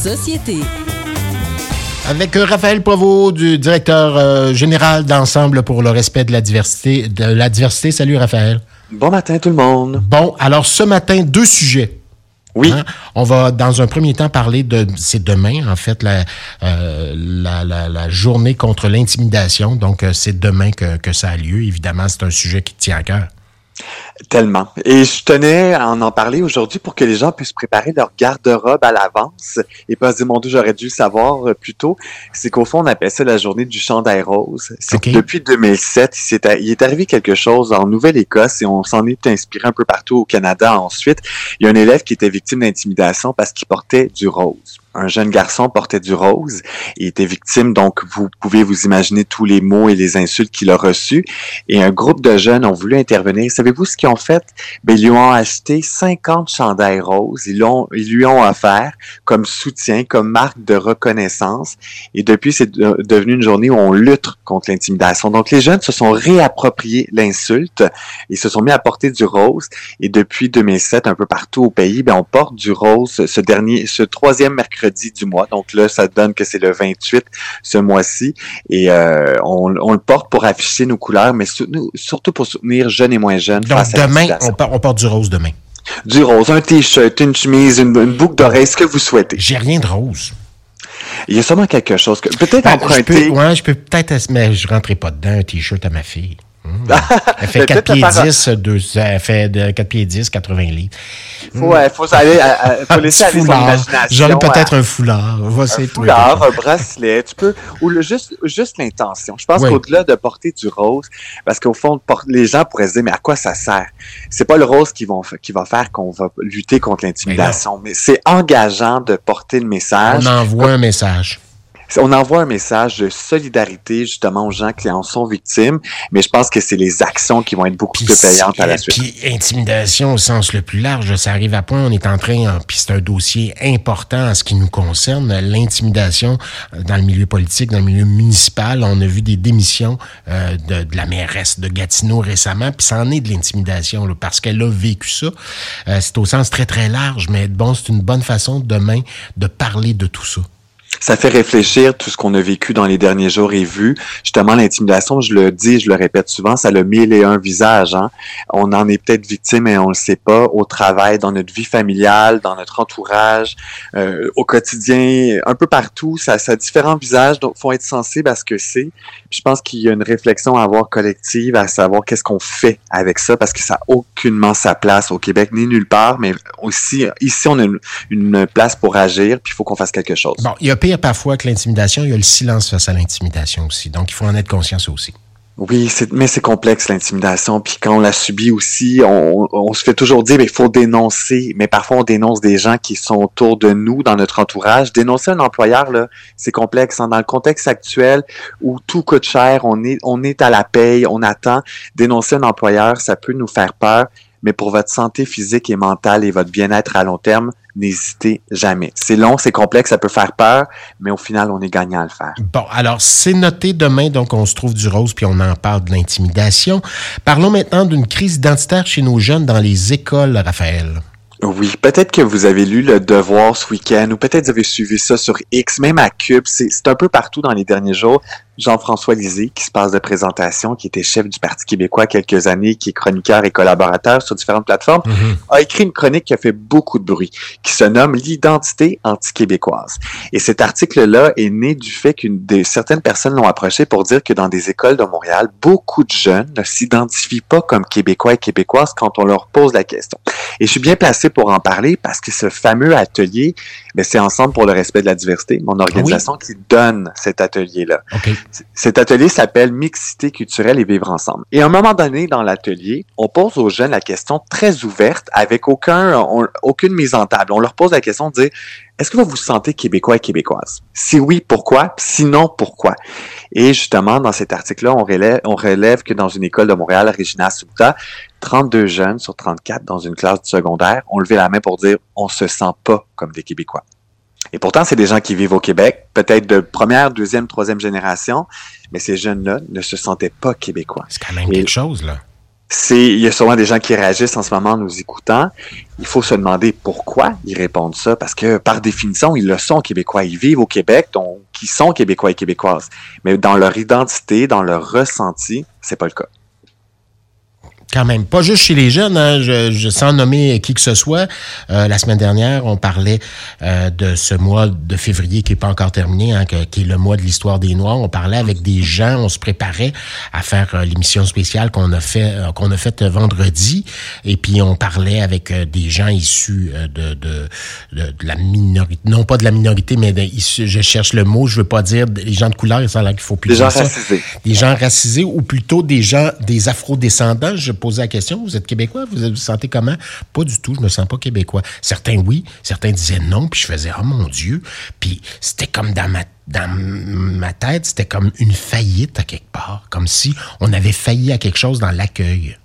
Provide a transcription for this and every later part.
société. Avec euh, Raphaël Provost, du directeur euh, général d'Ensemble pour le respect de la diversité. De la diversité. Salut Raphaël. Bon matin tout le monde. Bon, alors ce matin, deux sujets. Oui. Hein? On va, dans un premier temps, parler de. C'est demain, en fait, la, euh, la, la, la, journée contre l'intimidation. Donc, c'est demain que, que ça a lieu. Évidemment, c'est un sujet qui tient à cœur. Tellement. Et je tenais à en, en parler aujourd'hui pour que les gens puissent préparer leur garde-robe à l'avance et pas se dire, mon Dieu, j'aurais dû le savoir euh, plus tôt. C'est qu'au fond, on appelle ça la journée du chandail rose. C'est Okay. que depuis 2007, il, s'est a- il est arrivé quelque chose en Nouvelle-Écosse et on s'en est inspiré un peu partout au Canada ensuite. Il y a un élève qui était victime d'intimidation parce qu'il portait du rose. Un jeune garçon portait du rose et était victime, donc vous pouvez vous imaginer tous les mots et les insultes qu'il a reçus. Et un groupe de jeunes ont voulu intervenir. Savez-vous ce qu'ils ont fait? Ben, ils lui ont acheté 50 chandails roses. Ils, l'ont, ils lui ont offert comme soutien, comme marque de reconnaissance. Et depuis, c'est de- devenu une journée où on lutte contre l'intimidation. Donc, les jeunes se sont réappropriés l'insulte. Ils se sont mis à porter du rose. Et depuis 2007, un peu partout au pays, ben, on porte du rose ce dernier, ce troisième mercredi du mois. Donc là, ça donne que c'est le 28 ce mois-ci. Et euh, on, on le porte pour afficher nos couleurs, mais sou- surtout pour soutenir jeunes et moins jeunes Donc, face demain, on, par- on porte du rose demain. Du rose, un t-shirt, une chemise, une, une boucle d'oreille, ce que vous souhaitez. J'ai rien de rose. Il y a sûrement quelque chose que peut-être Ben, je emprunter. peux, ouais, je peux peut-être, mais je rentrerai pas dedans un t-shirt à ma fille. Hum. Elle fait Ben, 4 peut-être pieds la faire- 10, deux, elle fait de 4 pieds 10, 80 livres. Faut, ouais, faut aller, à- faut laisser son imagination. J'aurais peut-être à- un foulard. Un foulard, un bracelet, tu peux, ou le, juste, juste l'intention. Je pense Oui. qu'au-delà de porter du rose, parce qu'au fond, les gens pourraient se dire, mais à quoi ça sert? C'est pas le rose qui, vont, fa- qui va faire qu'on va lutter contre l'intimidation, mais, c'est engageant de porter le message. On envoie un message. On envoie un message de solidarité justement aux gens qui en sont victimes, mais je pense que c'est les actions qui vont être beaucoup plus payantes à la si- suite. Puis intimidation au sens le plus large, ça arrive à point. On est en train, hein, puis c'est un dossier important en ce qui nous concerne, l'intimidation euh, dans le milieu politique, dans le milieu municipal. On a vu des démissions euh, de, de la mairesse de Gatineau récemment, puis ça en est de l'intimidation parce qu'elle a vécu ça. Euh, c'est au sens très très large, mais bon, c'est une bonne façon demain de parler de tout ça. Ça fait réfléchir tout ce qu'on a vécu dans les derniers jours et vu. Justement, l'intimidation, je le dis, je le répète souvent, ça a mille et un visages. Hein. On en est peut-être victime et on le sait pas au travail, dans notre vie familiale, dans notre entourage, euh, au quotidien, un peu partout. Ça, ça a différents visages, donc faut être sensible à ce que c'est. Je pense qu'il y a une réflexion à avoir collective, à savoir qu'est-ce qu'on fait avec ça, parce que ça n'a aucunement sa place au Québec ni nulle part, mais aussi ici on a une, une place pour agir, puis il faut qu'on fasse quelque chose. Parfois que l'intimidation, il y a le silence face à l'intimidation aussi. Donc, il faut en être conscient aussi. Oui, mais c'est complexe l'intimidation. Puis quand on la subit aussi, on, on se fait toujours dire, mais il faut dénoncer. Mais parfois, on dénonce des gens qui sont autour de nous, dans notre entourage. Dénoncer un employeur, là, c'est complexe. hein. Dans le contexte actuel où tout coûte cher, on est, on est à la paye, on attend. Dénoncer un employeur, ça peut nous faire peur. Mais pour votre santé physique et mentale et votre bien-être à long terme, n'hésitez jamais. C'est long, c'est complexe, ça peut faire peur, mais au final, on est gagnant à le faire. Bon, alors c'est noté demain, donc on se trouve du rose puis on en parle de l'intimidation. Parlons maintenant d'une crise identitaire chez nos jeunes dans les écoles, Raphaël. Oui, peut-être que vous avez lu Le Devoir ce week-end ou peut-être vous avez suivi ça sur X, même à Cube. C'est c'est un peu partout dans les derniers jours. Jean-François Lisée, qui se passe de présentation, qui était chef du Parti québécois quelques années, qui est chroniqueur et collaborateur sur différentes plateformes, a écrit une chronique qui a fait beaucoup de bruit, qui se nomme L'identité anti-québécoise. Et cet article-là est né du fait qu'une des certaines personnes l'ont approché pour dire que dans des écoles de Montréal, beaucoup de jeunes ne s'identifient pas comme québécois et québécoises quand on leur pose la question. Et je suis bien placé pour en parler parce que ce fameux atelier, ben, c'est Ensemble pour le respect de la diversité, mon organisation qui donne cet atelier-là. Cet atelier s'appelle Mixité culturelle et vivre ensemble. Et à un moment donné dans l'atelier, on pose aux jeunes la question très ouverte, avec aucune mise en table. On leur pose la question de dire, est-ce que vous vous sentez québécois et québécoise? Si oui, pourquoi? Sinon, pourquoi? Et justement, dans cet article-là, on relève, que dans une école de Montréal, Regina Subta, 32 jeunes sur 34 dans une classe du secondaire ont levé la main pour dire on se sent pas comme des Québécois. Et pourtant, c'est des gens qui vivent au Québec, peut-être de première, deuxième, troisième génération, mais ces jeunes-là ne se sentaient pas québécois. C'est quand même Et- quelque chose, là. c'est, il y a sûrement des gens qui réagissent en ce moment en nous écoutant. Il faut se demander pourquoi ils répondent ça, parce que par définition, ils le sont québécois. Ils vivent au Québec, donc ils sont québécois et québécoises. Mais dans leur identité, dans leur ressenti, c'est pas le cas quand même. Pas juste chez les jeunes, hein, je, je, sans nommer qui que ce soit. Euh, la semaine dernière, on parlait euh, de ce mois de février qui est pas encore terminé, hein, qui est le mois de l'histoire des Noirs. On parlait avec des gens, on se préparait à faire euh, l'émission spéciale qu'on a fait qu'on a faite vendredi, et puis on parlait avec des gens issus de, de, de, la minorité, non pas de la minorité, mais je cherche le mot, je veux pas dire des gens de couleur, là qu'il faut plus des gens racisés, des gens racisés ou plutôt des gens des afro-descendants. Je poser la question, vous êtes québécois, vous vous sentez comment? Pas du tout, je me sens pas québécois. Certains oui, certains disaient non, puis je faisais, oh mon Dieu. Puis c'était comme dans ma dans ma tête, c'était comme une faillite à quelque part, comme si on avait failli à quelque chose dans l'accueil.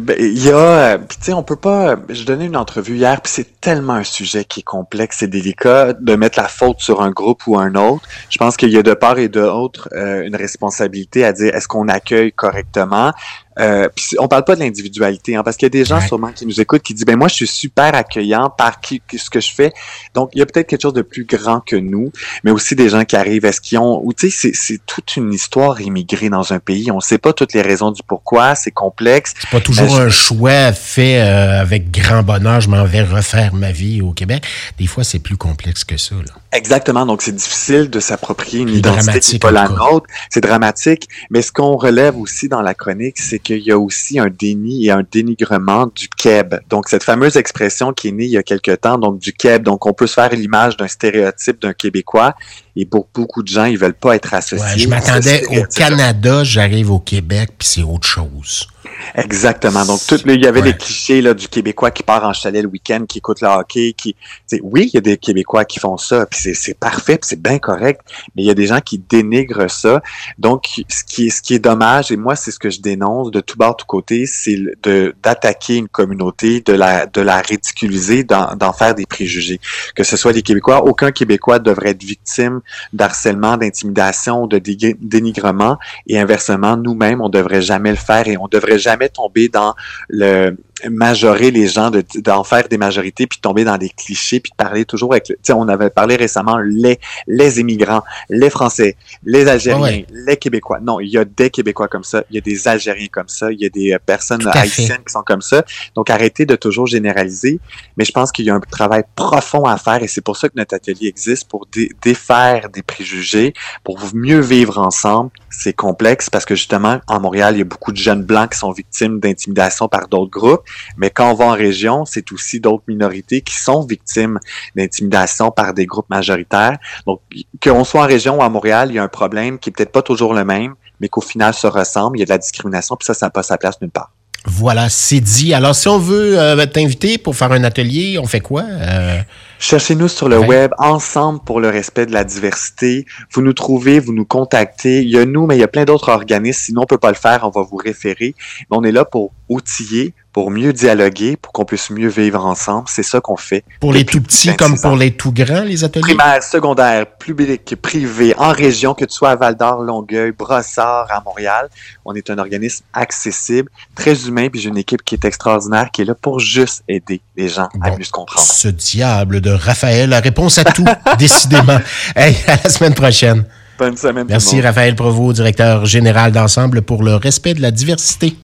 Ben, il y a, tu sais, on peut pas. Je donnais une entrevue hier, puis c'est tellement un sujet qui est complexe et délicat de mettre la faute sur un groupe ou un autre. Je pense qu'il y a de part et d'autre euh, une responsabilité à dire est-ce qu'on accueille correctement? Euh, on parle pas de l'individualité, hein, parce qu'il y a des gens sûrement qui nous écoutent qui disent ben moi je suis super accueillant par qui, ce que je fais. Donc il y a peut-être quelque chose de plus grand que nous, mais aussi des gens qui arrivent, est-ce qu'ils ont, ou tu sais c'est toute une histoire immigrée dans un pays. On ne sait pas toutes les raisons du pourquoi, c'est complexe. C'est pas toujours un choix fait euh, avec grand bonheur. Je m'en vais refaire ma vie au Québec. Des fois c'est plus complexe que ça. Là. Exactement. Donc, c'est difficile de s'approprier une identité qui n'est pas la nôtre. C'est dramatique. Mais ce qu'on relève aussi dans la chronique, c'est qu'il y a aussi un déni et un dénigrement du Keb. Donc, cette fameuse expression qui est née il y a quelque temps, donc du Keb. Donc, on peut se faire l'image d'un stéréotype d'un Québécois. Et pour beaucoup de gens, ils veulent pas être associés. je m'attendais au Canada, j'arrive au Québec, puis c'est autre chose. Exactement. Donc, tout, il y avait des clichés là, du Québécois qui part en chalet le week-end, qui écoute le hockey, qui, oui, il y a des Québécois qui font ça, puis c'est parfait, puis c'est bien correct, mais il y a des gens qui dénigrent ça. Donc, ce qui est, ce qui est dommage, et moi, c'est ce que je dénonce de tout bord, tout côté, c'est de d'attaquer une communauté, de la de la ridiculiser, d'en faire des préjugés. Que ce soit les Québécois, aucun Québécois devrait être victime d'harcèlement, d'intimidation, de dénigrement, et inversement, nous-mêmes, on devrait jamais le faire et on devrait jamais tomber dans le majorer les gens, d'en faire des majorités, puis tomber dans des clichés, puis de parler toujours avec... Tu sais, on avait parlé récemment les, les immigrants, les Français, les Algériens, les Québécois. Non, il y a des Québécois comme ça, il y a des Algériens comme ça, il y a des euh, personnes haïtiennes qui sont comme ça. Donc, arrêtez de toujours généraliser. Mais je pense qu'il y a un travail profond à faire, et c'est pour ça que notre atelier existe, pour défaire des préjugés, pour mieux vivre ensemble. C'est complexe parce que justement, en Montréal, il y a beaucoup de jeunes blancs qui sont victimes d'intimidation par d'autres groupes. Mais quand on va en région, c'est aussi d'autres minorités qui sont victimes d'intimidation par des groupes majoritaires. Donc, qu'on soit en région ou à Montréal, il y a un problème qui est peut-être pas toujours le même, mais qu'au final se ressemble. Il y a de la discrimination, puis ça, ça n'a pas sa place nulle part. Voilà, c'est dit. Alors, si on veut euh, t'inviter pour faire un atelier, on fait quoi? Euh... Cherchez-nous sur le web, ensemble pour le respect de la diversité. Vous nous trouvez, vous nous contactez. Il y a nous, mais il y a plein d'autres organismes. Sinon, on peut pas le faire, on va vous référer. Mais on est là pour outiller, pour mieux dialoguer, pour qu'on puisse mieux vivre ensemble. C'est ça qu'on fait. Pour les tout petits comme pour les tout grands, les ateliers? Primaire, secondaire, public, privé, en région, que tu sois à Val-d'Or, Longueuil, Brossard, à Montréal. On est un organisme accessible, très humain, puis j'ai une équipe qui est extraordinaire, qui est là pour juste aider les gens à mieux se comprendre. Ce diable de Raphaël, la réponse à tout, décidément. Hey, à la semaine prochaine. Bonne semaine. Merci Raphaël Provost, directeur général d'ensemble pour le respect de la diversité.